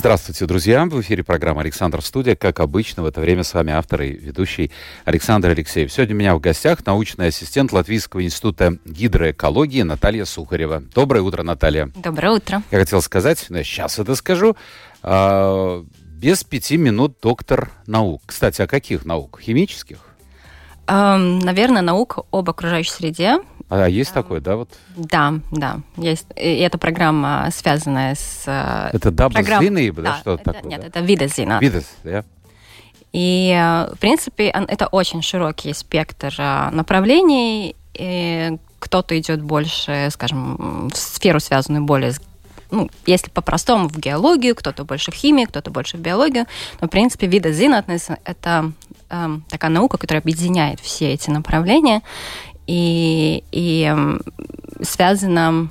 Здравствуйте, друзья! В эфире программа «Александр Студия». Как обычно, в это время с вами автор и ведущий Александр Алексеев. Сегодня у меня в гостях научный ассистент Латвийского института гидроэкологии Наталья Сухарева. Доброе утро, Наталья. Доброе утро. Я хотел сказать, но я сейчас это скажу. А, без пяти минут доктор наук. Кстати, а каких наук? Химических? Эм, наверное, наука об окружающей среде. А есть такое, да? Вот? Да, да, есть. И эта программа связанная с... э, Это дабл программ- да, Да, что это- такое? Нет, да? это видозина. Видес, да? И, э, в принципе, это очень широкий спектр э, направлений. Кто-то идет больше, скажем, в сферу, связанную более с ну, если по-простому, в геологию, кто-то больше в химию, кто-то больше в биологию. Но, в принципе, видозинатность – это эм, такая наука, которая объединяет все эти направления и, и связана,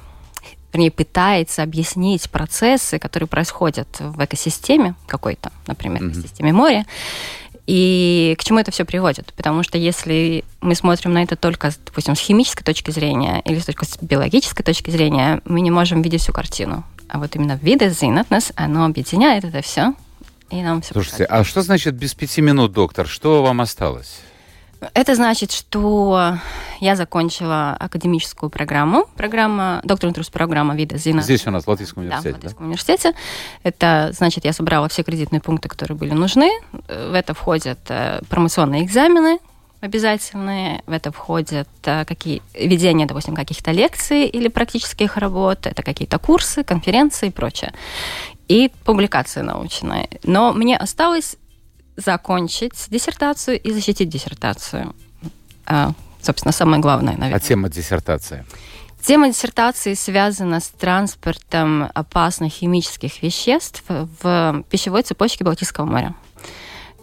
вернее, пытается объяснить процессы, которые происходят в экосистеме какой-то, например, в системе моря, и к чему это все приводит? Потому что если мы смотрим на это только, допустим, с химической точки зрения или только с биологической точки зрения, мы не можем видеть всю картину. А вот именно видозинатность, оно объединяет это все, и нам все Слушайте, а что значит без пяти минут, доктор? Что вам осталось? Это значит, что я закончила академическую программу, программа, докторская программа вида Зина. Здесь у нас в Латвийском Да, в университете, да? Латвийском университете. Это значит, я собрала все кредитные пункты, которые были нужны. В это входят э, промоционные экзамены обязательные, в это входят э, какие, ведение, допустим, каких-то лекций или практических работ, это какие-то курсы, конференции и прочее. И публикации научные. Но мне осталось закончить диссертацию и защитить диссертацию. А, собственно, самое главное, наверное. А тема диссертации? Тема диссертации связана с транспортом опасных химических веществ в пищевой цепочке Балтийского моря.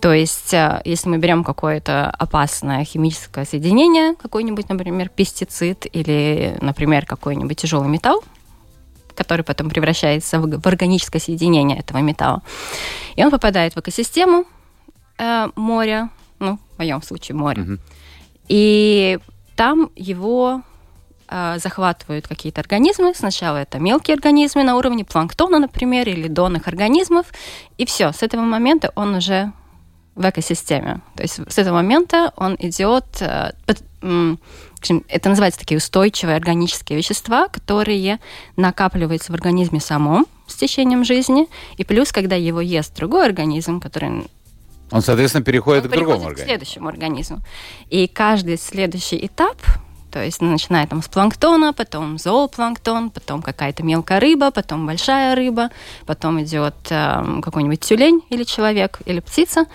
То есть, э, если мы берем какое-то опасное химическое соединение, какой-нибудь, например, пестицид или, например, какой-нибудь тяжелый металл, который потом превращается в органическое соединение этого металла, и он попадает в экосистему э, моря, ну, в моем случае море, Мгм. и там его э, захватывают какие-то организмы. Сначала это мелкие организмы на уровне планктона, например, или донных организмов. И все, с этого момента он уже в экосистеме. То есть с этого момента он идет... э, под- это называется такие устойчивые органические вещества, которые накапливаются в организме самом с течением жизни. И плюс, когда его ест другой организм, который Он, соответственно, переходит он к другому переходит к организму. следующему организму. И каждый следующий этап, то есть начиная там с планктона, потом зоопланктон, потом какая-то мелкая рыба, потом большая рыба, потом идет эм, какой-нибудь тюлень или человек, или птица.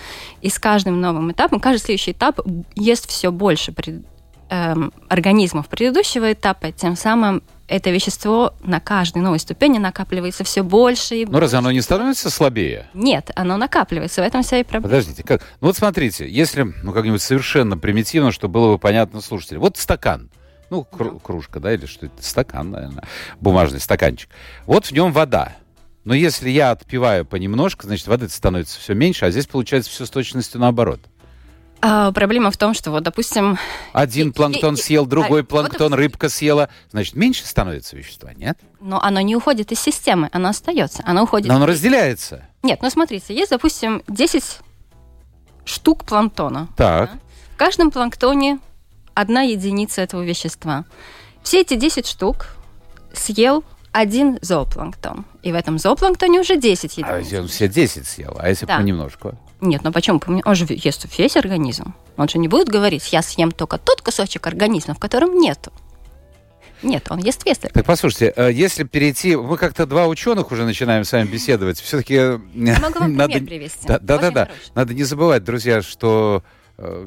И с каждым новым этапом, каждый следующий этап ест все больше пред- эм, организмов предыдущего этапа, тем самым это вещество на каждой новой ступени накапливается все больше и Ну, разве оно не становится слабее? Нет, оно накапливается, в этом вся и проблема. Подождите, как? Ну вот смотрите, если, ну как-нибудь совершенно примитивно, чтобы было бы понятно слушателю. Вот стакан, ну кру- кружка, да, или что это? Стакан, наверное, бумажный стаканчик. Вот в нем вода. Но если я отпиваю понемножку, значит, воды становится все меньше, а здесь получается все с точностью наоборот. А, проблема в том, что вот, допустим, Один И- планктон и- и- съел, другой а, вот планктон, это- рыбка съела. Значит, меньше становится вещества, нет? но оно не уходит из системы, оно остается. Оно уходит. Но оно разделяется. Нет, ну смотрите, есть, допустим, 10 штук планктона. Так. В каждом планктоне одна единица этого вещества. Все эти 10 штук съел один зоопланктон. И в этом зоопланктоне уже 10 А единиц. если он все 10 съел, а если Да. понемножку? Нет, ну почему? Он же ест весь организм. Он же не будет говорить, я съем только тот кусочек организма, в котором нету. Нет, он ест весь. Так, послушайте, э, если перейти... Мы как-то два ученых уже начинаем с вами беседовать. Все-таки... Могу вам надо... пример привести. Да, да, да. Надо не забывать, друзья, что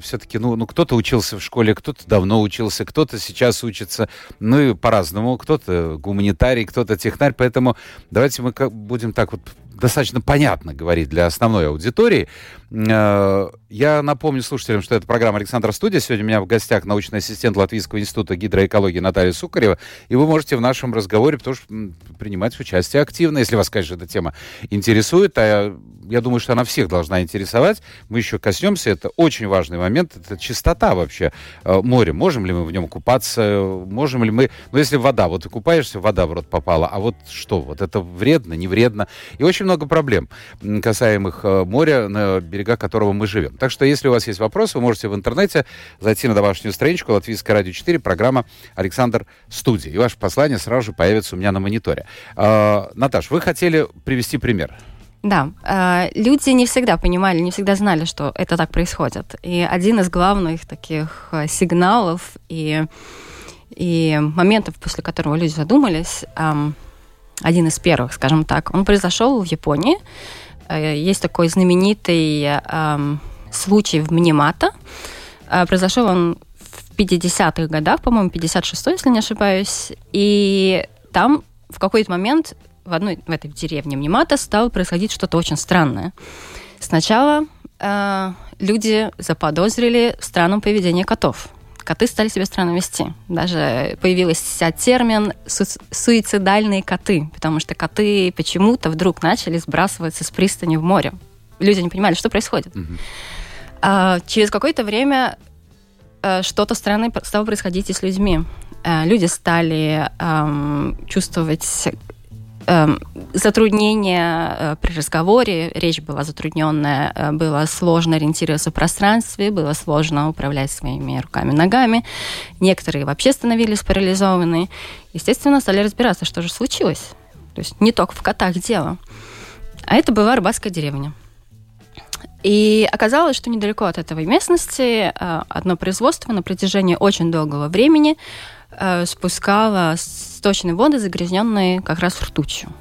все-таки, ну, ну, кто-то учился в школе, кто-то давно учился, кто-то сейчас учится, ну и по-разному, кто-то гуманитарий, кто-то технарь, поэтому давайте мы как будем так вот достаточно понятно говорить для основной аудитории. Э, я напомню слушателям, что это программа «Александр Студия». Сегодня у меня в гостях научный ассистент Латвийского института гидроэкологии Наталья Сукарева. И вы можете в нашем разговоре тоже принимать участие активно, если вас, конечно, эта тема интересует. А я думаю, что она всех должна интересовать. Мы еще коснемся. Это очень важный момент. Это чистота вообще э, моря. Можем ли мы в нем купаться? Можем ли мы... Ну, если вода, вот ты купаешься, вода в рот попала. А вот что? Вот это вредно, не вредно? И очень много проблем, касаемых э, моря, на берега которого мы живем. Так что, если у вас есть вопросы, вы можете в интернете зайти на домашнюю страничку Латвийское радио 4, программа «Александр Студия». И ваше послание сразу же появится у меня на мониторе. Э, Наташ, вы хотели привести пример. Да, э, люди не всегда понимали, не всегда знали, что это так происходит. И один из главных таких э, сигналов и, и моментов, после которого люди задумались, один из первых, скажем так, он произошел в Японии. Э, есть такой знаменитый случай в Минимата. Произошел он в 50-х годах, по-моему, 56-й, если не ошибаюсь. И там в какой-то момент в одной в этой деревне Мнемата стало происходить что-то очень странное. Сначала э, люди заподозрили в странном поведении котов. Коты стали себя странно вести. Даже появился термин су суицидальные коты, потому что коты почему-то вдруг начали сбрасываться с пристани в море. Люди не понимали, что происходит. Mm-hmm. А, через какое-то время э, что-то странное стало происходить и с людьми. Э, люди стали эм, чувствовать затруднения э, при разговоре, речь была затрудненная, э, было сложно ориентироваться в пространстве, было сложно управлять своими руками, ногами. Некоторые вообще становились парализованы. Естественно, стали разбираться, что же случилось. То есть не только в котах дело. А это была рыбацкая деревня. И оказалось, что недалеко от этой местности э, одно производство на протяжении очень долгого времени спускало сточные воды, загрязненные как раз ртутью.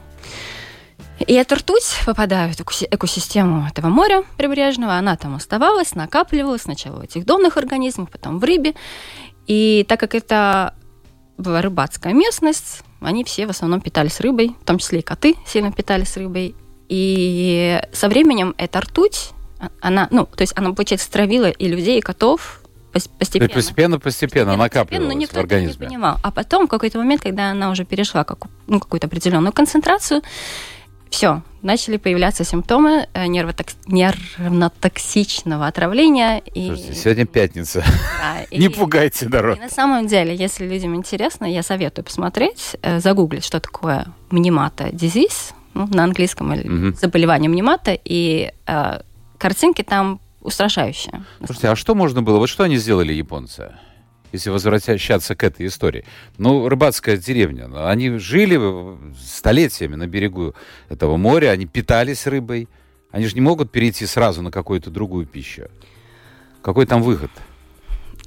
И эта ртуть, попадая в экосистему этого моря прибрежного, она там оставалась, накапливалась сначала в этих донных организмах, потом в рыбе. И так как это была рыбацкая местность, они все в основном питались рыбой, в том числе и коты сильно питались рыбой. И со временем эта ртуть, а, она, ну, то есть она, получается, стравила и людей, и котов, постепенно. И постепенно, постепенно накапливалась но никто в организме. не понимал. А потом, в какой-то момент, когда она уже перешла как, ну, какую-то определенную концентрацию, все, начали появляться симптомы э, нервотокс... нервнотоксичного отравления. И... Слушайте, сегодня пятница. Да, и... Не пугайте народ. И на самом деле, если людям интересно, я советую посмотреть, э, загуглить, что такое мнемата дизиз, ну, на английском, или угу. заболевание мнемата, и э, картинки там устрашающее. Слушайте, а что можно было? Вот что они сделали, японцы? Если возвращаться к этой истории. Ну, рыбацкая деревня. Они жили столетиями на берегу этого моря, они питались рыбой. Они же не могут перейти сразу на какую-то другую пищу. Какой там выход?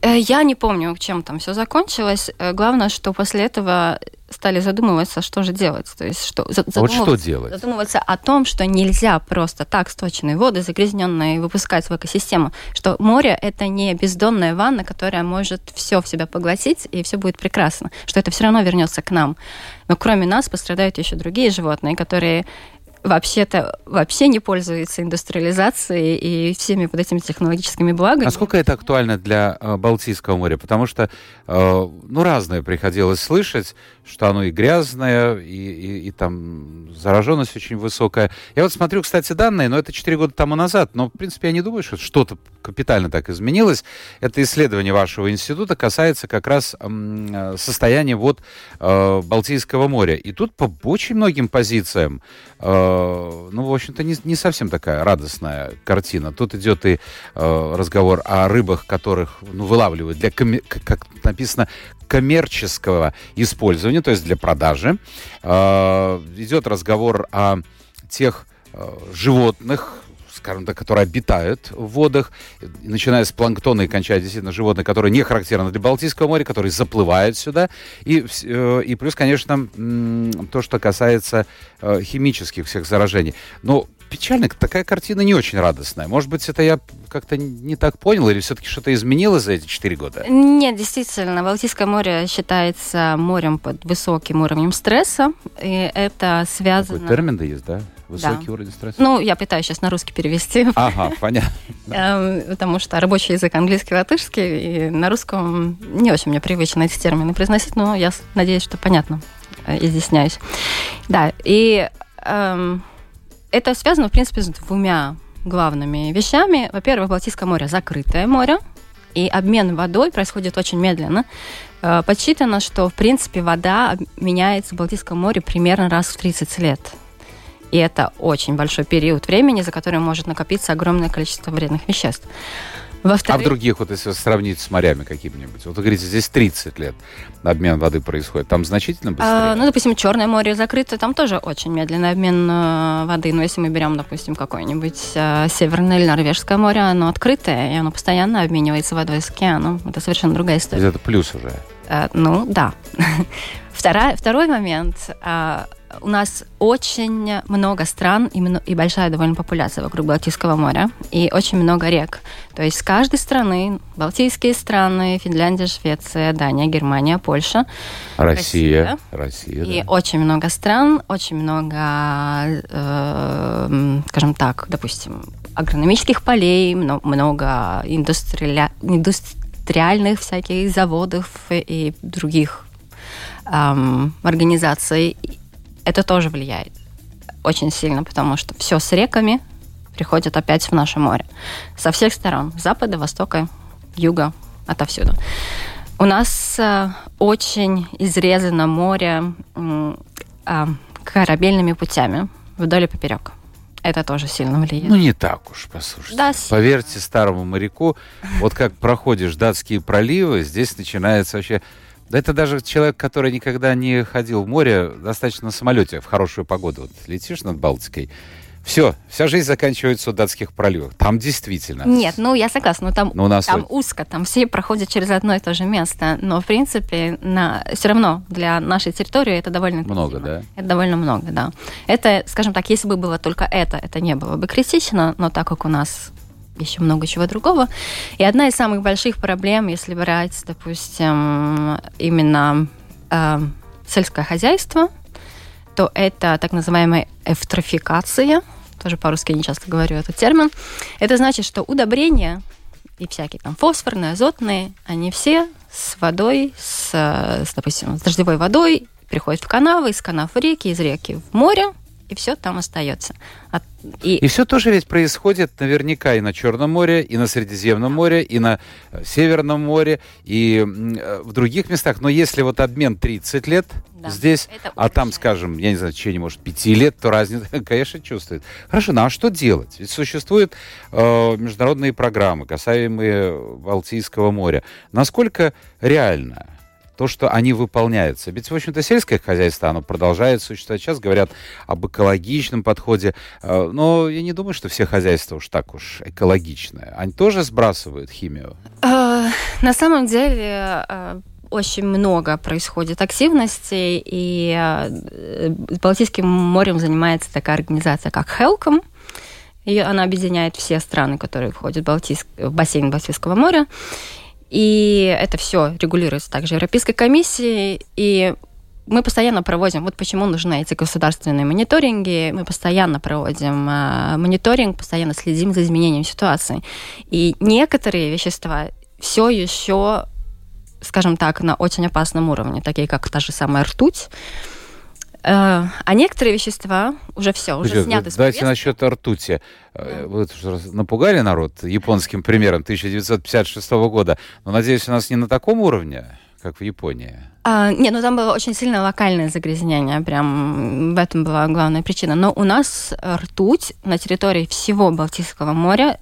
Э, я не помню, чем там все закончилось. Э, главное, что после этого стали задумываться, что же делать. То есть, что, а вот что делать? Задумываться о том, что нельзя просто так сточенные воды, загрязненные, выпускать в экосистему. Что море — это не бездонная ванна, которая может все в себя поглотить, и все будет прекрасно. Что это все равно вернется к нам. Но кроме нас пострадают еще другие животные, которые вообще-то вообще не пользуется индустриализацией и всеми вот этими технологическими благами. Насколько это актуально для э, Балтийского моря? Потому что, э, ну, разное приходилось слышать, что оно и грязное, и, и, и там зараженность очень высокая. Я вот смотрю, кстати, данные, но это 4 года тому назад, но, в принципе, я не думаю, что что-то капитально так изменилось. Это исследование вашего института касается как раз э, состояния вот Балтийского моря. И тут по очень многим позициям Э, ну, в общем-то, не, не совсем такая радостная картина. Тут идет и э, разговор о рыбах, которых ну, вылавливают для, как написано, коммерческого использования, то есть для продажи. Э, идет разговор о тех животных, скажем так, которые обитают в водах, начиная с планктона и кончая действительно животные, которые не характерны для Балтийского моря, которые заплывают сюда. И, э, и плюс, конечно, то, что касается э, химических всех заражений. Но печально, такая картина не очень радостная. Может быть, это я как-то не так понял, или все-таки что-то изменилось за эти четыре года? Нет, действительно, Балтийское море считается морем под высоким уровнем стресса, и это связано... Такой термин да есть, да? Высокий Да. уровень стресса? Ну, я пытаюсь сейчас на русский перевести, Ага, понятно. эм, потому что рабочий язык английский, латышский, и на русском не очень мне привычно эти термины произносить, но я надеюсь, что понятно э, изъясняюсь. Да, и эм, это связано, в принципе, с двумя главными вещами. Во-первых, Балтийское море закрытое море, и обмен водой происходит очень медленно. Э, Подсчитано, что, в принципе, вода меняется в Балтийском море примерно раз в 30 лет. И это очень большой период времени, за который может накопиться огромное количество вредных веществ. А в Во-вторых, других, вот если сравнить с морями какими-нибудь, вот вы говорите, здесь 30 лет обмен воды происходит, там значительно быстрее? а, ну, допустим, Черное море закрыто, там тоже очень медленный обмен э, воды. Но если мы берем, допустим, какое-нибудь э, Северное или Норвежское море, оно открытое, и оно постоянно обменивается водой с океаном. Это совершенно другая То история. это плюс уже. Э, ну, да. Вторая, второй момент. а, у нас очень много стран и, и большая довольно популяция вокруг Балтийского моря. И очень много рек. То есть с каждой страны, Балтийские страны, Финляндия, Швеция, Дания, Германия, Польша, Россия. Россия, и да. очень много стран, очень много, э, скажем так, допустим, агрономических полей, мно- много индустриальных всяких заводов и других ам, организаций. И Это тоже влияет очень сильно, потому что все с реками приходит опять в наше море. Со всех сторон. с Запада, востока, юга, отовсюду. У нас э, очень изрезано море а, корабельными путями вдоль и поперек. Это тоже сильно влияет. Ну, не так уж, послушайте. Да, Поверьте старому моряку, вот как проходишь датские проливы, здесь начинается вообще... Да это даже человек, который никогда не ходил в море, достаточно на самолете в хорошую погоду. Вот летишь над Балтикой, все, вся жизнь заканчивается у датских проливов. Там действительно. Нет, ну я согласна, но там, Ну, у нас там вот- узко, там все проходят через одно и то же место. Но, в принципе, на... все равно для нашей территории это довольно Много, критично. да? Это довольно много, да. Это, скажем так, если бы было только это, это не было бы критично, но так как у нас еще много чего другого. И одна из самых больших проблем, если брать, допустим, именно э, сельское хозяйство, то это так называемая эвтрофикация, тоже по-русски не часто говорю этот термин. Это значит, что удобрения и всякие там фосфорные, азотные, они все с водой, с, с, допустим, с дождевой водой приходят в канавы, из канав в реки, из реки в море, и все там остается. От- и И все тоже ведь происходит наверняка и на Черном море, и на Средиземном море, и на э, Северном море, и э, в других местах. Но если вот обмен 30 лет Да, здесь, это а там, скажем, я не знаю, в течение, может, 5 лет, то разница, конечно, чувствует. Хорошо, ну а что делать? Ведь существуют э, международные программы, касаемые Балтийского моря. Насколько реально то, что они выполняются. Ведь, в общем-то, сельское хозяйство, оно продолжает существовать. Сейчас говорят об экологичном подходе. Э, Но я не думаю, что все хозяйства уж так уж экологичные. Они тоже сбрасывают химию. Э, На самом деле э, очень много происходит активностей, и Балтийским морем занимается такая организация, как Хелком. И она объединяет все страны, которые входят в, Балтийск- в бассейн Балтийского моря. И это все регулируется также Европейской комиссией. И мы постоянно проводим, вот почему нужны эти государственные мониторинги, мы постоянно проводим э, мониторинг, постоянно следим за изменением ситуации. И некоторые вещества все еще, скажем так, на очень опасном уровне, такие как та же самая ртуть. Э, А некоторые вещества уже все, уже Слушайте, сняты с Давайте насчет ртути. Э, Вы что, раз напугали народ японским примером 1956 года. Но, надеюсь, у нас не на таком уровне, как в Японии. А, не, ну там было очень сильное локальное загрязнение, прям в этом была главная причина. Но у нас ртуть на территории всего Балтийского моря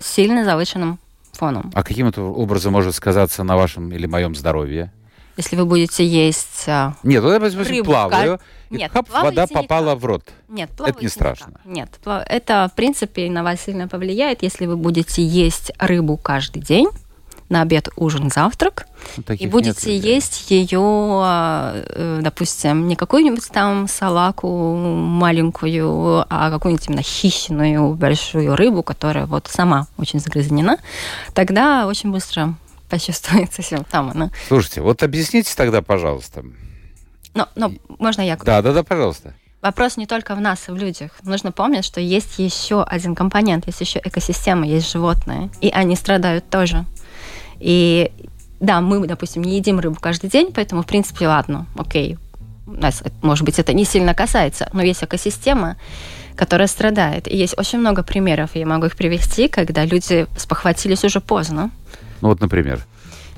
сильно завышенным фоном. А каким это образом может сказаться на вашем или моем здоровье? Если вы будете есть... а, Нет, вот я, допустим, Рыбу, плаваю, и Нет, хап, вода никак. попала в рот. Нет, Это не страшно. никак. Нет, пла- это, в принципе, на вас сильно повлияет, если вы будете есть рыбу каждый день, на обед, ужин, завтрак, Ну, и нет будете людей. есть ее, э, допустим, не какую-нибудь там салаку маленькую, а какую-нибудь именно хищную большую рыбу, которая вот сама очень загрязнена, тогда очень быстро почувствуется симптомы. Ну, Слушайте, вот объясните тогда, пожалуйста. Но, но можно я Да, да, да, пожалуйста. вопрос не только в нас, и в людях. Нужно помнить, что есть еще один компонент, есть еще экосистема, есть животные, и они страдают тоже. И да, мы, допустим, не едим рыбу каждый день, поэтому, в принципе, ладно, окей, нас, может быть, это не сильно касается, но есть экосистема, которая страдает. И есть очень много примеров, я могу их привести, когда люди спохватились уже поздно. Ну вот, например?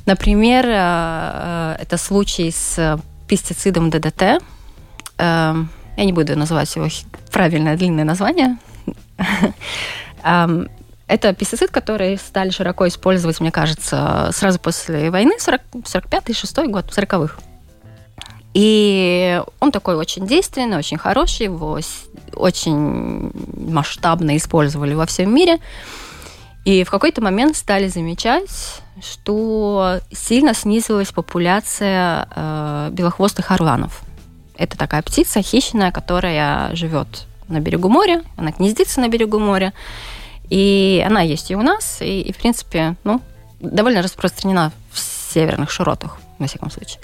Например, э, э, это случай с пестицидом ДДТ. Я не буду называть его правильное длинное название. Эм, это пестицид, который стали широко использовать, мне кажется, сразу после войны, 40, 45-й, 6 год, 40-х. И он такой очень действенный, очень хороший, его очень масштабно использовали во всем мире. И в какой-то момент стали замечать, что сильно снизилась популяция э, белохвостых орланов. Это такая птица хищная, которая живет на берегу моря, она гнездится на берегу моря, и она есть и у нас, и, и в принципе, ну, довольно распространена в северных широтах, во всяком случае.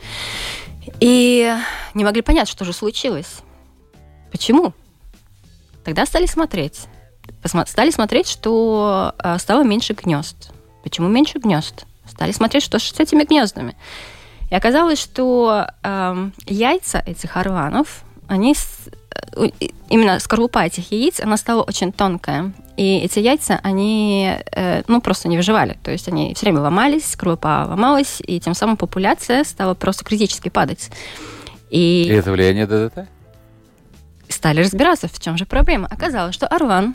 И не могли понять, что же случилось. Почему? Тогда стали смотреть. Стали смотреть, что э, стало меньше гнезд. Почему меньше гнезд? Стали смотреть, что с этими гнездами. И оказалось, что э, яйца этих орланов, они э, именно скорлупа этих яиц, она стала очень тонкая. И эти яйца, они э, ну, просто не выживали. То есть они все время ломались, скорлупа ломалась, и тем самым популяция стала просто критически падать. И, и это влияние ДДТ? Стали разбираться, в чем же проблема. Оказалось, что орлан,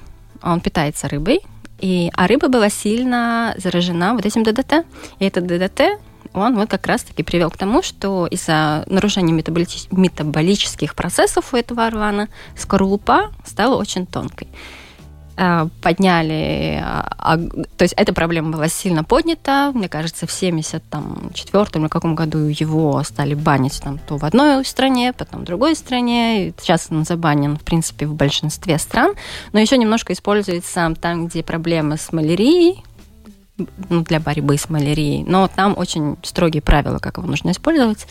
он питается рыбой, и, а рыба была сильно заражена вот этим ДДТ. И этот ДДТ, он вот как раз-таки привел к тому, что из-за нарушения метаболич... метаболических процессов у этого орлана скорлупа стала очень тонкой. Э, подняли, а, то есть эта проблема была сильно поднята, мне кажется, в 74 или каком году его стали банить там то в одной стране, потом в другой стране, сейчас он забанен, в принципе, в большинстве стран, но еще немножко используется там, где проблемы с малярией, ну, для борьбы с малярией, но там очень строгие правила, как его нужно использовать.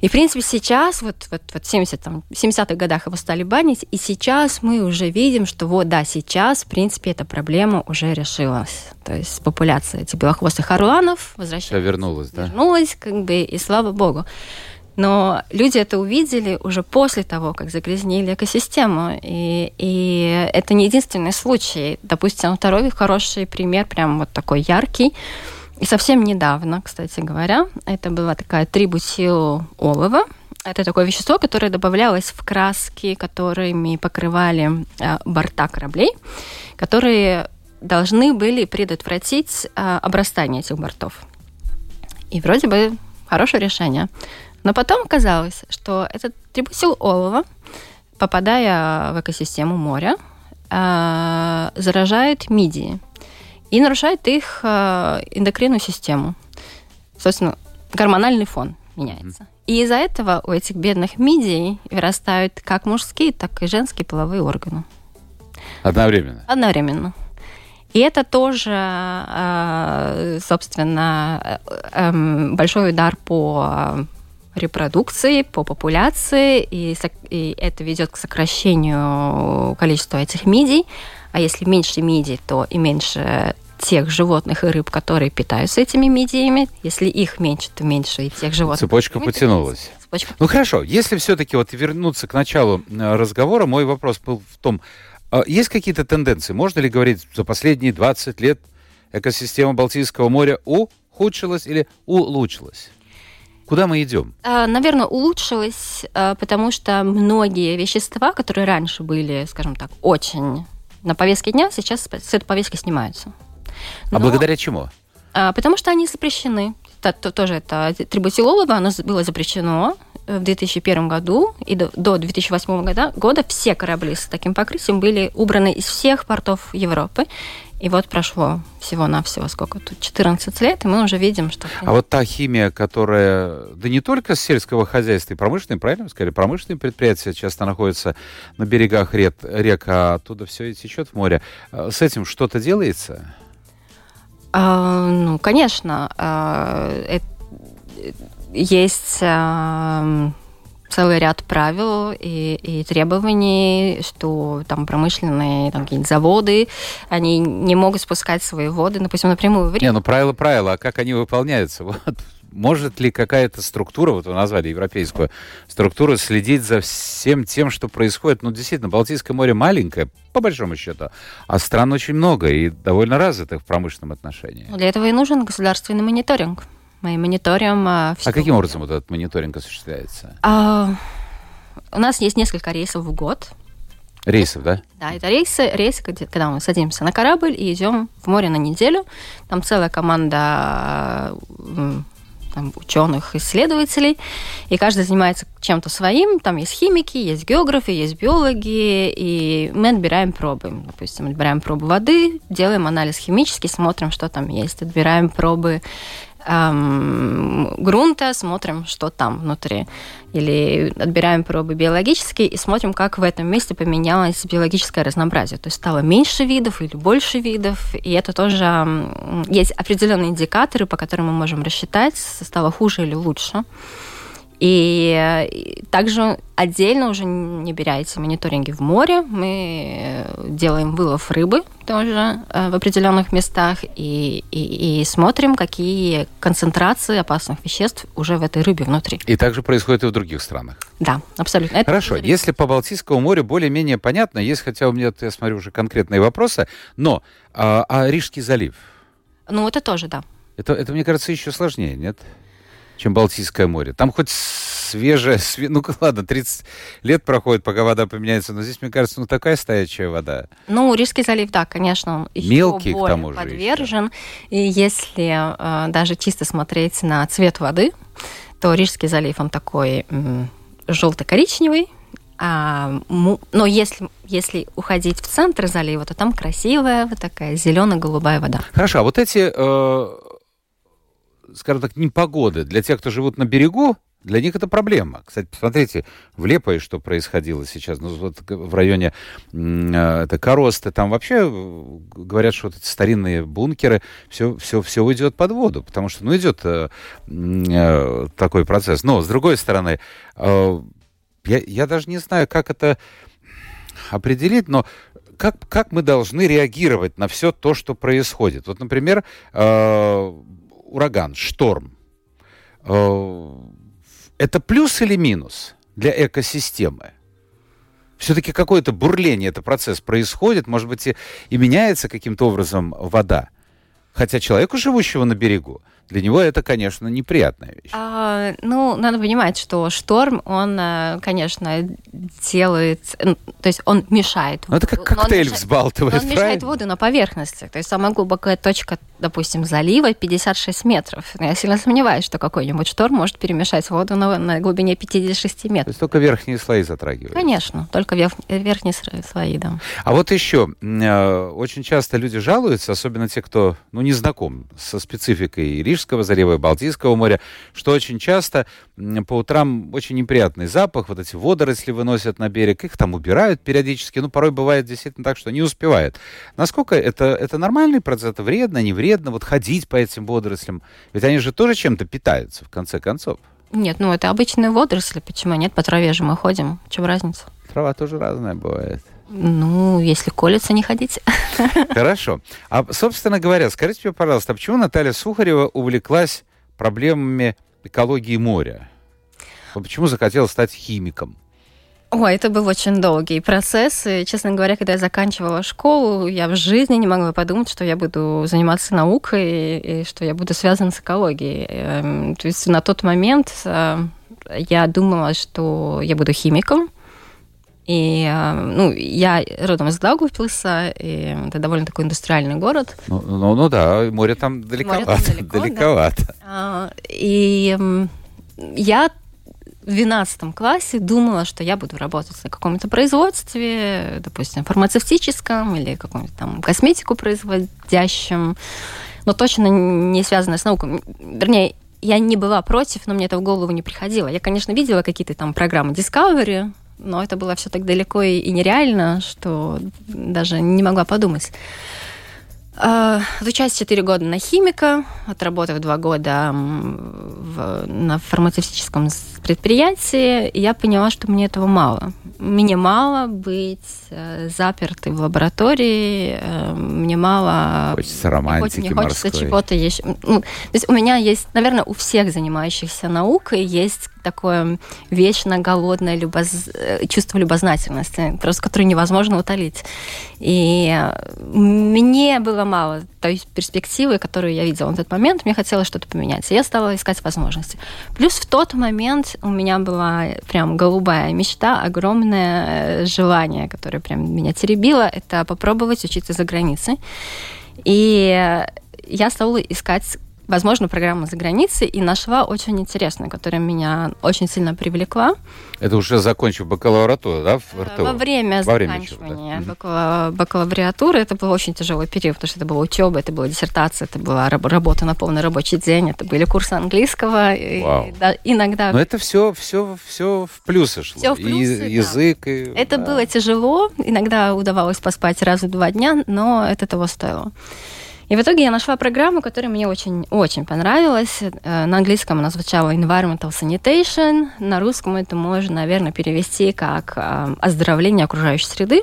И, в принципе, сейчас, вот, вот, вот в 70, там, 70-х годах его стали банить, и сейчас мы уже видим, что вот, да, сейчас, в принципе, эта проблема уже решилась. То есть популяция этих белохвостых орланов возвращается. вернулась, да? Вернулась, как бы, и слава богу. Но люди это увидели уже после того, как загрязнили экосистему. И, и это не единственный случай. Допустим, второй хороший пример, прям вот такой яркий. Совсем недавно, кстати говоря, это была такая трибутил олова. Это такое вещество, которое добавлялось в краски, которыми покрывали э, борта кораблей, которые должны были предотвратить э, обрастание этих бортов. И вроде бы хорошее решение. Но потом оказалось, что этот трибутил олова, попадая в экосистему моря, э, заражает мидии и нарушает их э, эндокринную систему. Собственно, гормональный фон меняется. И из-за этого у этих бедных мидий вырастают как мужские, так и женские половые органы. Одновременно? Одновременно. И это тоже, э, собственно, э, эм, большой удар по репродукции, по популяции, и, и это ведет к сокращению количества этих мидий. А если меньше мидий, то и меньше тех животных и рыб, которые питаются этими мидиями. Если их меньше, то меньше и тех животных. Цепочка потянулась. Цепочка... Ну хорошо, если все-таки вот вернуться к началу э, разговора, мой вопрос был в том, а есть какие-то тенденции? Можно ли говорить, за последние 20 лет экосистема Балтийского моря ухудшилась или улучшилась? Куда мы идем? А, Наверное, улучшилась, а, потому что многие вещества, которые раньше были, скажем так, очень на повестке дня сейчас с этой повестки снимаются. А Но, а благодаря чему? А, потому что они запрещены. Это, тоже это трибутилолово, оно было запрещено в 2001 году, и до, до 2008 года, года все корабли с таким покрытием были убраны из всех портов Европы. И вот прошло всего-навсего сколько тут, 14 лет, и мы уже видим, что... А вот та химия, которая, да не только с сельского хозяйства и промышленной, правильно сказали, промышленные предприятия часто находятся на берегах рек, рек а оттуда все и течет в море. А с этим что-то делается? А, ну, конечно. А, это, есть... А, целый ряд правил и, и требований, что там промышленные там, какие-нибудь заводы, они не могут спускать свои воды, допустим, напрямую в реку. Не, ну правила правила, а как они выполняются? Вот может ли какая-то структура, вот вы назвали европейскую структуру, следить за всем тем, что происходит? Ну, действительно, Балтийское море маленькое, по большому счету, а стран очень много и довольно развитых в промышленном отношении. Для этого и нужен государственный мониторинг. Мы мониторим... А, а каким образом вот этот мониторинг осуществляется? А, у нас есть несколько рейсов в год. Рейсов, да? Да, это рейсы, рейсы, когда мы садимся на корабль и идем в море на неделю. Там целая команда там, ученых, исследователей, и каждый занимается чем-то своим. Там есть химики, есть географы, есть биологи, и мы отбираем пробы. Допустим, отбираем пробы воды, делаем анализ химический, смотрим, что там есть. Отбираем пробы эм, грунта, смотрим, что там внутри. Или отбираем пробы биологические и смотрим, как в этом месте поменялось биологическое разнообразие. То есть стало меньше видов или больше видов. И это тоже есть определенные индикаторы, по которым мы можем рассчитать, стало хуже или лучше. И также отдельно уже не беря эти мониторинги в море, мы делаем вылов рыбы тоже э, в определенных местах и, и, и смотрим, какие концентрации опасных веществ уже в этой рыбе внутри. И также происходит и в других странах. Да, абсолютно. Это Хорошо, если по Балтийскому морю более-менее понятно, есть, хотя у меня, я смотрю, уже конкретные вопросы, но а, а Рижский залив? Ну, это тоже, да. Это, это, мне кажется, еще сложнее, нет? Чем Балтийское море. Там хоть свежая, све... ну ладно, 30 лет проходит, пока вода поменяется, но здесь, мне кажется, ну такая стоячая вода. Ну, Рижский залив, да, конечно, он еще Мелкий, более к тому же подвержен. Еще. И если э, даже чисто смотреть на цвет воды, то Рижский залив, он такой желто-коричневый, а, но если, если уходить в центр залива, то там красивая вот такая зелено-голубая вода. Хорошо, а вот эти э, скажем так, непогоды для тех, кто живут на берегу, для них это проблема. Кстати, посмотрите, в Лепое, что происходило сейчас, ну, вот в районе э, это Коросты, там вообще э, говорят, что вот эти старинные бункеры, все, все, все уйдет под воду, потому что, ну, идет э, э, такой процесс. Но, с другой стороны, э, я, я даже не знаю, как это определить, но как, как мы должны реагировать на все то, что происходит? Вот, например, э, ураган, шторм, э, это плюс или минус для экосистемы? Все-таки какое-то бурление, это процесс происходит, может быть, и, и меняется каким-то образом вода. Хотя человеку, живущего на берегу, для него это, конечно, неприятная вещь. А, ну, надо понимать, что шторм, он, э, конечно, делает, то есть он мешает. Ну, это как коктейль мешает, взбалтывает, Он правильно? мешает воду на поверхности. То есть самая глубокая точка, допустим, залива 56 метров. Я сильно сомневаюсь, что какой-нибудь шторм может перемешать воду на, на глубине 56 метров. То есть только верхние слои затрагивают? Конечно, только верх, верхние слои, да. А вот еще, э, очень часто люди жалуются, особенно те, кто, ну, не знаком со спецификой Рижского залива и Балтийского моря, что очень часто по утрам очень неприятный запах, вот эти водоросли выносят на берег, их там убирают периодически, ну, порой бывает действительно так, что не успевают. Насколько это, это нормальный процесс, это вредно, не вредно, вот ходить по этим водорослям? Ведь они же тоже чем-то питаются, в конце концов. Нет, ну это обычные водоросли, почему нет? По траве же мы ходим, в чем разница? Трава тоже разная бывает. Ну, если колется, не ходите. Хорошо. А, собственно говоря, скажите мне, пожалуйста, а почему Наталья Сухарева увлеклась проблемами экологии моря? Почему захотела стать химиком? Ой, это был очень долгий процесс. И, честно говоря, когда я заканчивала школу, я в жизни не могла подумать, что я буду заниматься наукой и, и что я буду связана с экологией. Эм, то есть на тот момент э, я думала, что я буду химиком, и, э, ну, я родом из Даугавпилса, и это довольно такой индустриальный город. Ну, ну, ну да, море там далековато. Море там далеко, далековато. Да. И я в 12 классе думала, что я буду работать на каком-то производстве, допустим, фармацевтическом или каком-то там косметику производящем, но точно не связанное с наукой. Вернее, я не была против, но мне это в голову не приходило. Я, конечно, видела какие-то там программы Discovery, но это было все так далеко и, нереально, что даже не могла подумать. Э, Отучаюсь 4 года на химика, отработав 2 года в, на фармацевтическом предприятии, я поняла, что мне этого мало. Мне мало быть э, запертой в лаборатории, э, мне мало... Хочется романтики Мне хочется чего-то еще. Ну, то есть у меня есть, наверное, у всех занимающихся наукой есть такое вечно голодное любоз... чувство любознательности, просто которое невозможно утолить. И мне было мало той перспективы, которую я видела на тот момент. Мне хотелось что-то поменять. И я стала искать возможности. Плюс в тот момент у меня была прям голубая мечта, огромное желание, которое прям меня теребило, это попробовать учиться за границей. И я стала искать возможно, программа за границей, и нашла очень интересную, которая меня очень сильно привлекла. Это уже закончив бакалавратуру, да, в РТУ? Во время Во заканчивания время да? бакалавриатуры это был очень тяжелый период, потому что это была учеба, это была диссертация, это была работа на полный рабочий день, это были курсы английского. Вау. И, да, иногда... Но это все, все, все в плюсы шло. Все в плюсы, и, язык. Да. И, это да. было тяжело, иногда удавалось поспать раз в два дня, но это того стоило. И в итоге я нашла программу, которая мне очень-очень понравилась. Э, на английском она звучала Environmental Sanitation. На русском это можно, наверное, перевести как э, оздоровление окружающей среды.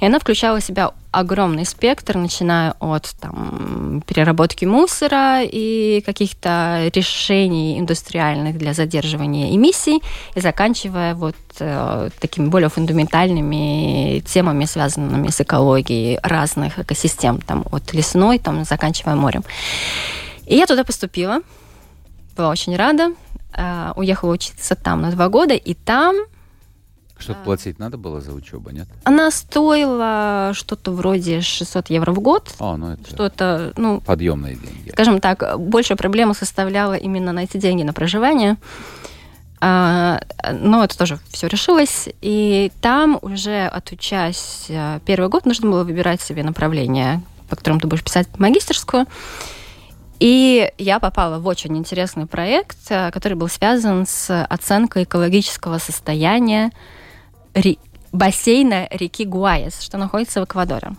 И она включала в себя огромный спектр, начиная от там, переработки мусора и каких-то решений индустриальных для задерживания эмиссий, и заканчивая вот э, такими более фундаментальными темами, связанными с экологией разных экосистем, там, от лесной, там, заканчивая морем. И я туда поступила, была очень рада, э, уехала учиться там на два года, и там что-то платить надо было за учебу, нет? Она стоила что-то вроде 600 евро в год. О, ну это что-то, ну, подъемные деньги. Скажем так, больше проблема составляла именно найти деньги на проживание. А, но это тоже все решилось. И там уже отучась э, первый год, нужно было выбирать себе направление, по которому ты будешь писать магистерскую. И я попала в очень интересный проект, э, который был связан с оценкой экологического состояния бассейна реки Гуайес, что находится в Эквадоре.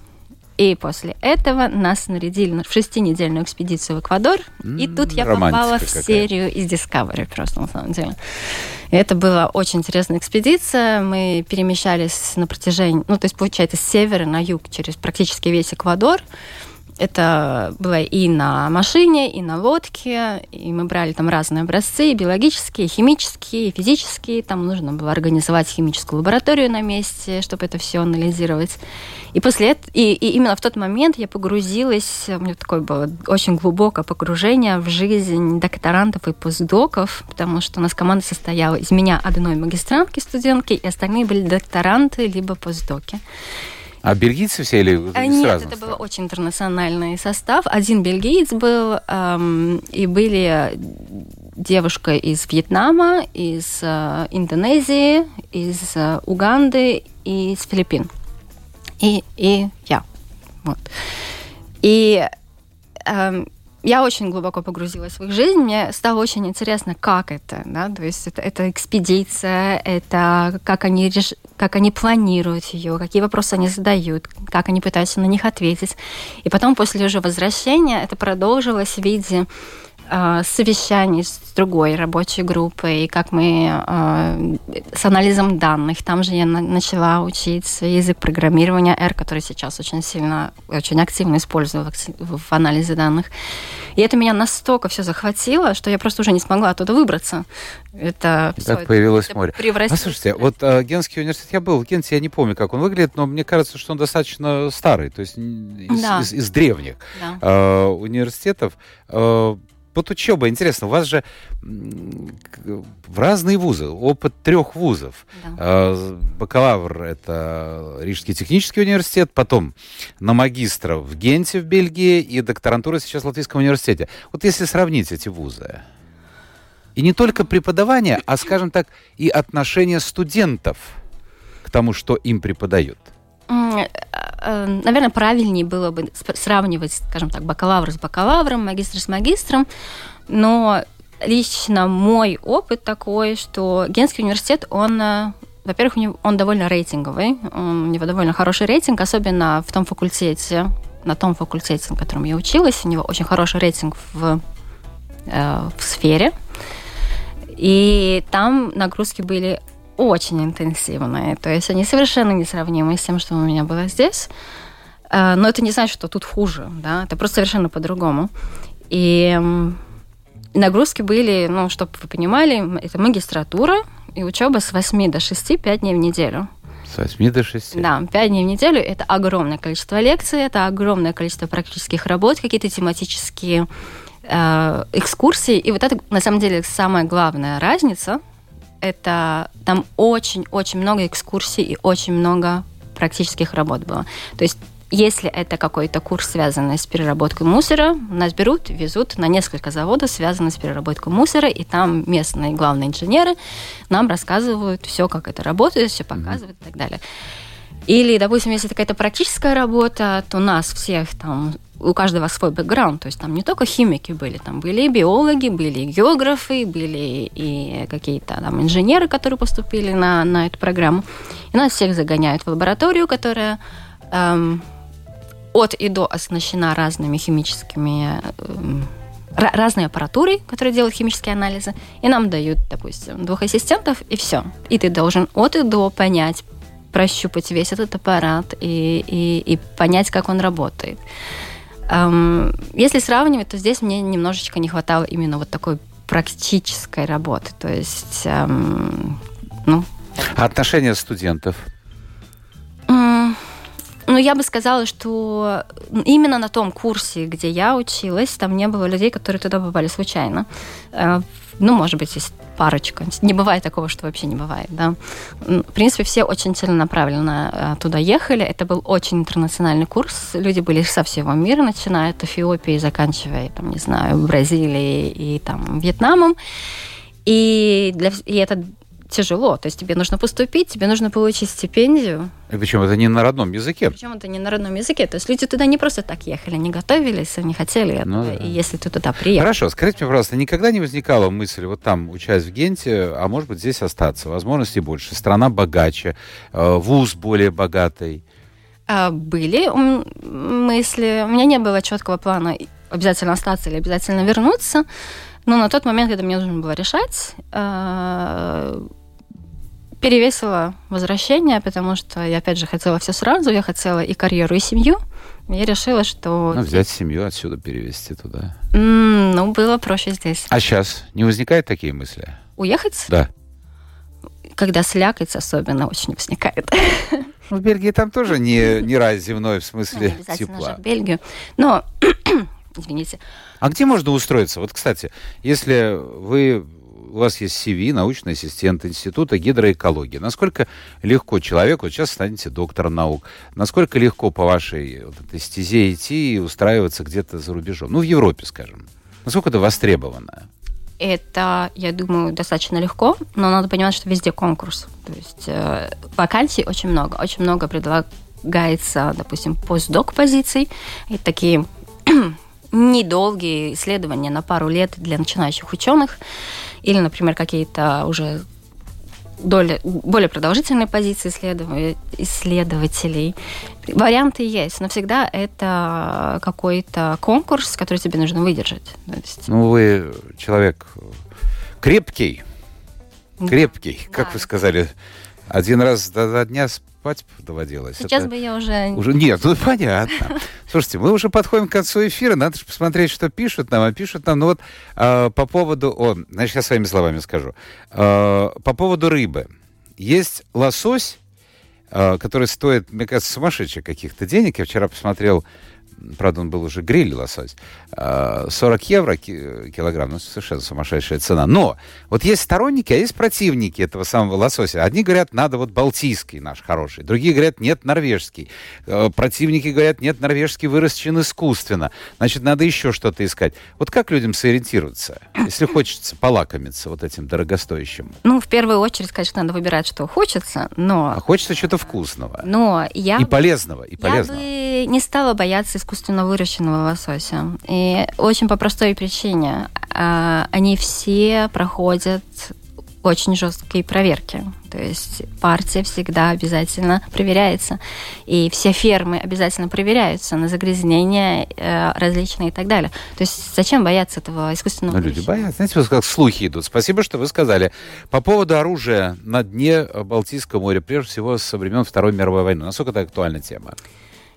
И после этого нас нарядили в шестинедельную экспедицию в Эквадор. И тут я попала в какая. серию из Discovery просто, на самом деле. И это была очень интересная экспедиция. Мы перемещались на протяжении, ну, то есть, получается, с севера на юг через практически весь Эквадор. Это было и на машине, и на лодке, и мы брали там разные образцы, биологические, химические, физические. Там нужно было организовать химическую лабораторию на месте, чтобы это все анализировать. И после этого, и, и именно в тот момент я погрузилась, у меня такое было очень глубокое погружение в жизнь докторантов и постдоков, потому что у нас команда состояла из меня одной магистрантки, студентки, и остальные были докторанты либо постдоки. А бельгийцы все или а, Нет, это был очень интернациональный состав. Один бельгиец был, эм, и были девушка из Вьетнама, из э, Индонезии, из э, Уганды и из Филиппин. И, и я. Вот. И эм, я очень глубоко погрузилась в их жизнь. Мне стало очень интересно, как это, да, то есть это, это экспедиция, это как они, реш... как они планируют ее, какие вопросы они задают, как они пытаются на них ответить. И потом после уже возвращения это продолжилось в виде совещаний с другой рабочей группой, как мы э, с анализом данных. Там же я на, начала учить язык программирования R, который сейчас очень сильно, очень активно использую в, анализе данных. И это меня настолько все захватило, что я просто уже не смогла оттуда выбраться. Это все, как появилось это море. А слушайте, вот э, Генский университет, я был в Генте, я не помню, как он выглядит, но мне кажется, что он достаточно старый, то есть из, да. из, из древних да. э, университетов. Э, вот учеба, интересно, у вас же в разные вузы, опыт трех вузов. Да. А, бакалавр — это Рижский технический университет, потом на магистра в Генте в Бельгии и докторантура сейчас в Латвийском университете. Вот если сравнить эти вузы, и не только преподавание, а, скажем так, и отношение студентов к тому, что им преподают — наверное, правильнее было бы сравнивать, скажем так, бакалавр с бакалавром, магистр с магистром, но лично мой опыт такой, что Генский университет, он э, во-первых, он довольно рейтинговый, у него довольно хороший рейтинг, особенно в том факультете, на том факультете, на котором я училась. У него очень хороший рейтинг в, э, в сфере. И там нагрузки были очень интенсивные. То есть они совершенно несравнимы с тем, что у меня было здесь. Э, но это не значит, что тут хуже. Да? Это просто совершенно по-другому. И нагрузки были, ну, чтобы вы понимали, это магистратура и учеба с 8 до 6, 5 дней в неделю. С 8 до 6? Да, 5 дней в неделю. Это огромное количество лекций, это огромное количество практических работ, какие-то тематические э, экскурсии. И вот это, на самом деле, самая главная разница. Это там очень-очень много экскурсий и очень много практических работ было. То есть если это какой-то курс, связанный с переработкой мусора, нас берут, везут на несколько заводов, связанных с переработкой мусора, и там местные главные инженеры нам рассказывают все, как это работает, все показывают mm-hmm. и так далее. Или, допустим, если какая-то практическая работа, то у нас всех там у каждого свой бэкграунд, то есть там не только химики были, там были и биологи, были и географы, были и какие-то там инженеры, которые поступили на, на эту программу. И нас всех загоняют в лабораторию, которая эм, от и до оснащена разными химическими эм, разной аппаратурой, которая делает химические анализы, и нам дают, допустим, двух ассистентов, и все. И ты должен от и до понять, прощупать весь этот аппарат и, и, и понять, как он работает. Если сравнивать, то здесь мне немножечко не хватало именно вот такой практической работы. То есть, ну... А отношения студентов? Ну, я бы сказала, что именно на том курсе, где я училась, там не было людей, которые туда попали случайно. Э, ну, может быть, есть парочка. Не бывает такого, что вообще не бывает, да. В принципе, все очень целенаправленно э, туда ехали. Это был очень интернациональный курс. Люди были со всего мира, начиная от Эфиопии, заканчивая, там, не знаю, Бразилией и там Вьетнамом. И, для, и это тяжело. То есть тебе нужно поступить, тебе нужно получить стипендию. И причем это не на родном языке. Причем это не на родном языке. То есть люди туда не просто так ехали, не готовились, они хотели это. Ну, да. И если ты туда приехал. Хорошо, скажите мне, пожалуйста, никогда не возникала мысль вот там, учась в Генте, а может быть здесь остаться? Возможностей больше, страна богаче, э, вуз более богатый. А, были мысли. У меня не было четкого плана обязательно остаться или обязательно вернуться. Но на тот момент, когда мне нужно было решать, э, перевесило возвращение, потому что я, опять же, хотела все сразу. Я хотела и карьеру, и семью. Я решила, что... Ну, взять семью отсюда, перевести туда. Mm, ну, было проще здесь. А сейчас не возникают такие мысли? Уехать? Да. Когда слякоть особенно очень возникает. Ну, в Бельгии там тоже не, не рай земной, в смысле ну, обязательно тепла. Же в Бельгию. Но, извините. А где можно устроиться? Вот, кстати, если вы у вас есть CV, научный ассистент Института гидроэкологии. Насколько легко человеку, вот сейчас станете доктором наук, насколько легко по вашей вот этой стезе идти и устраиваться где-то за рубежом? Ну, в Европе, скажем. Насколько это востребовано? Это, я думаю, достаточно легко, но надо понимать, что везде конкурс. То есть э, вакансий очень много. Очень много предлагается, допустим, постдок позиций. И такие недолгие исследования на пару лет для начинающих ученых или, например, какие-то уже доля, более продолжительные позиции исследователей. Варианты есть, но всегда это какой-то конкурс, который тебе нужно выдержать. есть... Ну, вы человек крепкий, крепкий, да. как вы сказали, один раз до, до дня спать доводилось. Сейчас Это... бы я уже... уже... Нет, ну понятно. Слушайте, мы уже подходим к концу эфира, надо же посмотреть, что пишут нам. А пишут нам, ну вот э, по поводу... О, значит, я своими словами скажу. Э, по поводу рыбы. Есть лосось, э, который стоит, мне кажется, сумасшедших каких-то денег. Я вчера посмотрел правда, он был уже гриль лосось, 40 а, евро килограмм, ну, совершенно сумасшедшая цена. Но вот есть сторонники, а есть противники этого самого лосося. Одни говорят, надо вот балтийский наш хороший, другие говорят, нет, норвежский. А, противники говорят, нет, норвежский выращен искусственно. Значит, надо еще что-то искать. Вот как людям сориентироваться, если хочется полакомиться вот этим дорогостоящим? Ну, в первую очередь, конечно, надо выбирать, что хочется, но... А хочется что-то вкусного. Но я... И полезного, и полезного. Я бы не стала бояться искусственно выращенного лосося. И очень по простой причине. А, они все проходят очень жесткие проверки. То есть партия всегда обязательно проверяется. И все фермы обязательно проверяются на загрязнения э, различные и так далее. То есть зачем бояться этого искусственного Но люди боятся. Знаете, вот как слухи идут. Спасибо, что вы сказали. По поводу оружия на дне Балтийского моря, прежде всего со времен Второй мировой войны. Насколько это актуальная тема?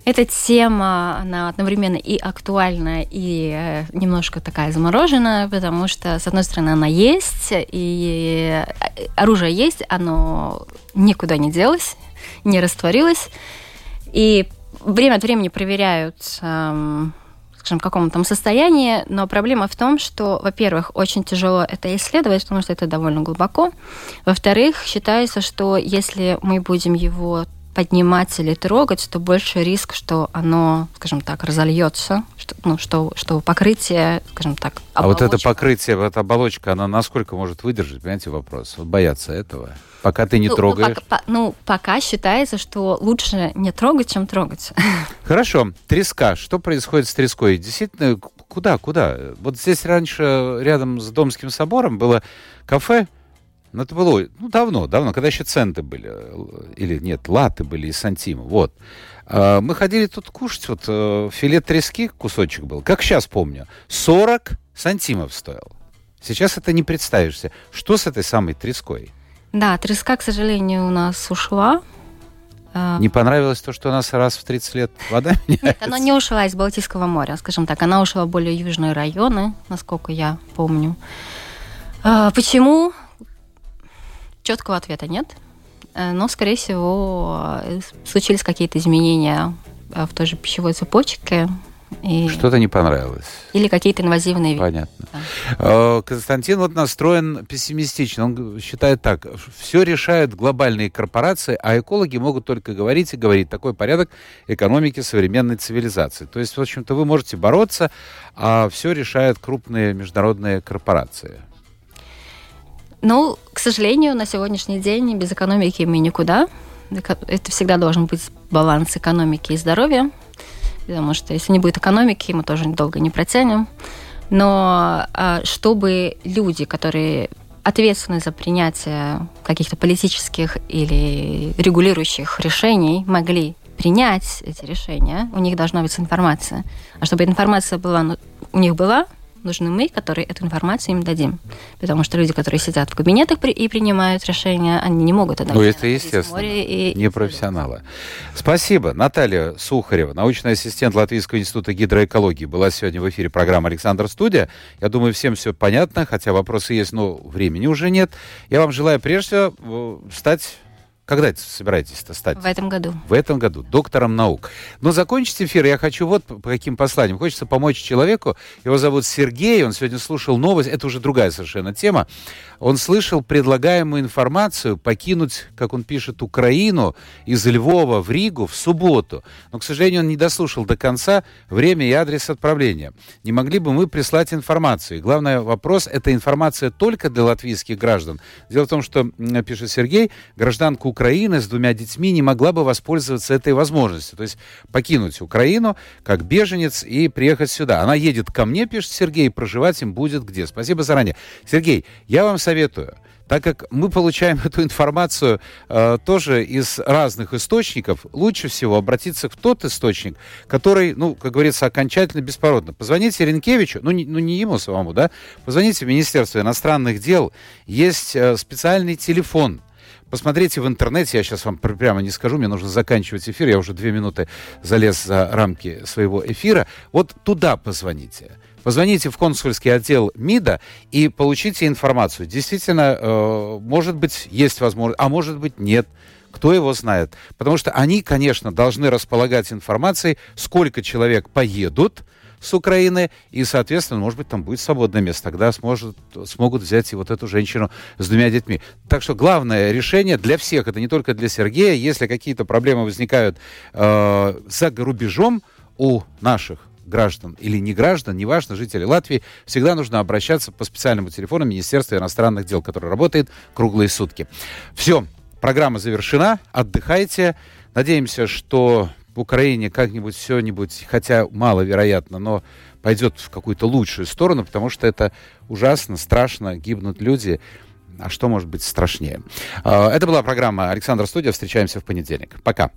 Эта тема, она одновременно и актуальна, и э, немножко такая замороженная, потому что, с одной стороны, она есть, и э, оружие есть, оно никуда не делось, не растворилось, и время от времени проверяют эм, скажем, в каком то состоянии, но проблема в том, что, во-первых, очень тяжело это исследовать, потому что это довольно глубоко. Во-вторых, считается, что если мы будем его поднимать или трогать, то больше риск, что оно, скажем так, разольется, что, ну, что, что покрытие, скажем так, оболочка. А вот это покрытие, вот оболочка, она насколько может выдержать, понимаете, вопрос? Вот бояться этого, пока ты не ну, трогаешь. Ну пока, по, ну, пока считается, что лучше не трогать, чем трогать. Хорошо, треска. Что происходит с треской? Действительно, куда, куда? Вот здесь раньше рядом с Домским собором было кафе, ну, это было ну, давно, давно, когда еще центы были. Или нет, латы были из сантима. Вот. А, мы ходили тут кушать, вот э, филе трески кусочек был, как сейчас помню, 40 сантимов стоил. Сейчас это не представишься. Что с этой самой треской? Да, треска, к сожалению, у нас ушла. А, не понравилось то, что у нас раз в 30 лет вода меняется? Нет, она не ушла из Балтийского моря, скажем так. Она ушла в более южные районы, насколько я помню. А, почему? Четкого ответа нет, э, но, скорее всего, э, случились какие-то изменения э, в той же пищевой цепочке. И... Что-то не понравилось. Или какие-то инвазивные виды. Понятно. Да. Константин вот настроен пессимистично. Он считает так, все решают глобальные корпорации, а экологи могут только говорить и говорить. Такой порядок экономики современной цивилизации. То есть, в общем-то, вы можете бороться, а все решают крупные международные корпорации. Ну, к сожалению, на сегодняшний день без экономики мы никуда. Это всегда должен быть баланс экономики и здоровья, потому что если не будет экономики, мы тоже долго не протянем. Но а, чтобы люди, которые ответственны за принятие каких-то политических или регулирующих решений, могли принять эти решения, у них должна быть информация. А чтобы информация была, ну, у них была, нужны мы, которые эту информацию им дадим. Потому что люди, которые сидят в кабинетах и принимают решения, они не могут это Ну, это естественно. И... Не профессионалы. Спасибо. Наталья Сухарева, научный ассистент Латвийского института гидроэкологии, была сегодня в эфире программы «Александр Студия». Я думаю, всем все понятно, хотя вопросы есть, но времени уже нет. Я вам желаю прежде всего э, стать когда это собираетесь-то стать? В этом году. В этом году. Доктором наук. Но закончить эфир я хочу вот по каким посланиям. Хочется помочь человеку. Его зовут Сергей. Он сегодня слушал новость. Это уже другая совершенно тема. Он слышал предлагаемую информацию покинуть, как он пишет, Украину из Львова в Ригу в субботу. Но, к сожалению, он не дослушал до конца время и адрес отправления. Не могли бы мы прислать информацию? И главный вопрос, это информация только для латвийских граждан. Дело в том, что, пишет Сергей, гражданку Украины с двумя детьми не могла бы воспользоваться этой возможностью. То есть покинуть Украину как беженец и приехать сюда. Она едет ко мне, пишет Сергей, проживать им будет где. Спасибо заранее. Сергей, я вам советую так как мы получаем эту информацию э, тоже из разных источников, лучше всего обратиться в тот источник, который, ну, как говорится, окончательно беспородно. Позвоните Ренкевичу, ну ну, не ему самому, да, позвоните в Министерство иностранных дел, есть э, специальный телефон – Посмотрите в интернете, я сейчас вам прямо не скажу, мне нужно заканчивать эфир, я уже две минуты залез за рамки своего эфира. Вот туда позвоните. Позвоните в консульский отдел МИДа и получите информацию. Действительно, э, может быть, есть возможность, а может быть, нет. Кто его знает? Потому что они, конечно, должны располагать информацией, сколько человек поедут, с Украины, и, соответственно, может быть, там будет свободное место. Тогда сможет, смогут взять и вот эту женщину с двумя детьми. Так что главное решение для всех, это не только для Сергея, если какие-то проблемы возникают э, за рубежом у наших граждан или не граждан, неважно, жителей Латвии, всегда нужно обращаться по специальному телефону Министерства иностранных дел, который работает круглые сутки. Все, программа завершена, отдыхайте. Надеемся, что в Украине как-нибудь все-нибудь, хотя маловероятно, но пойдет в какую-то лучшую сторону, потому что это ужасно, страшно, гибнут люди. А что может быть страшнее? Э, это была программа «Александр Студия». Встречаемся в понедельник. Пока.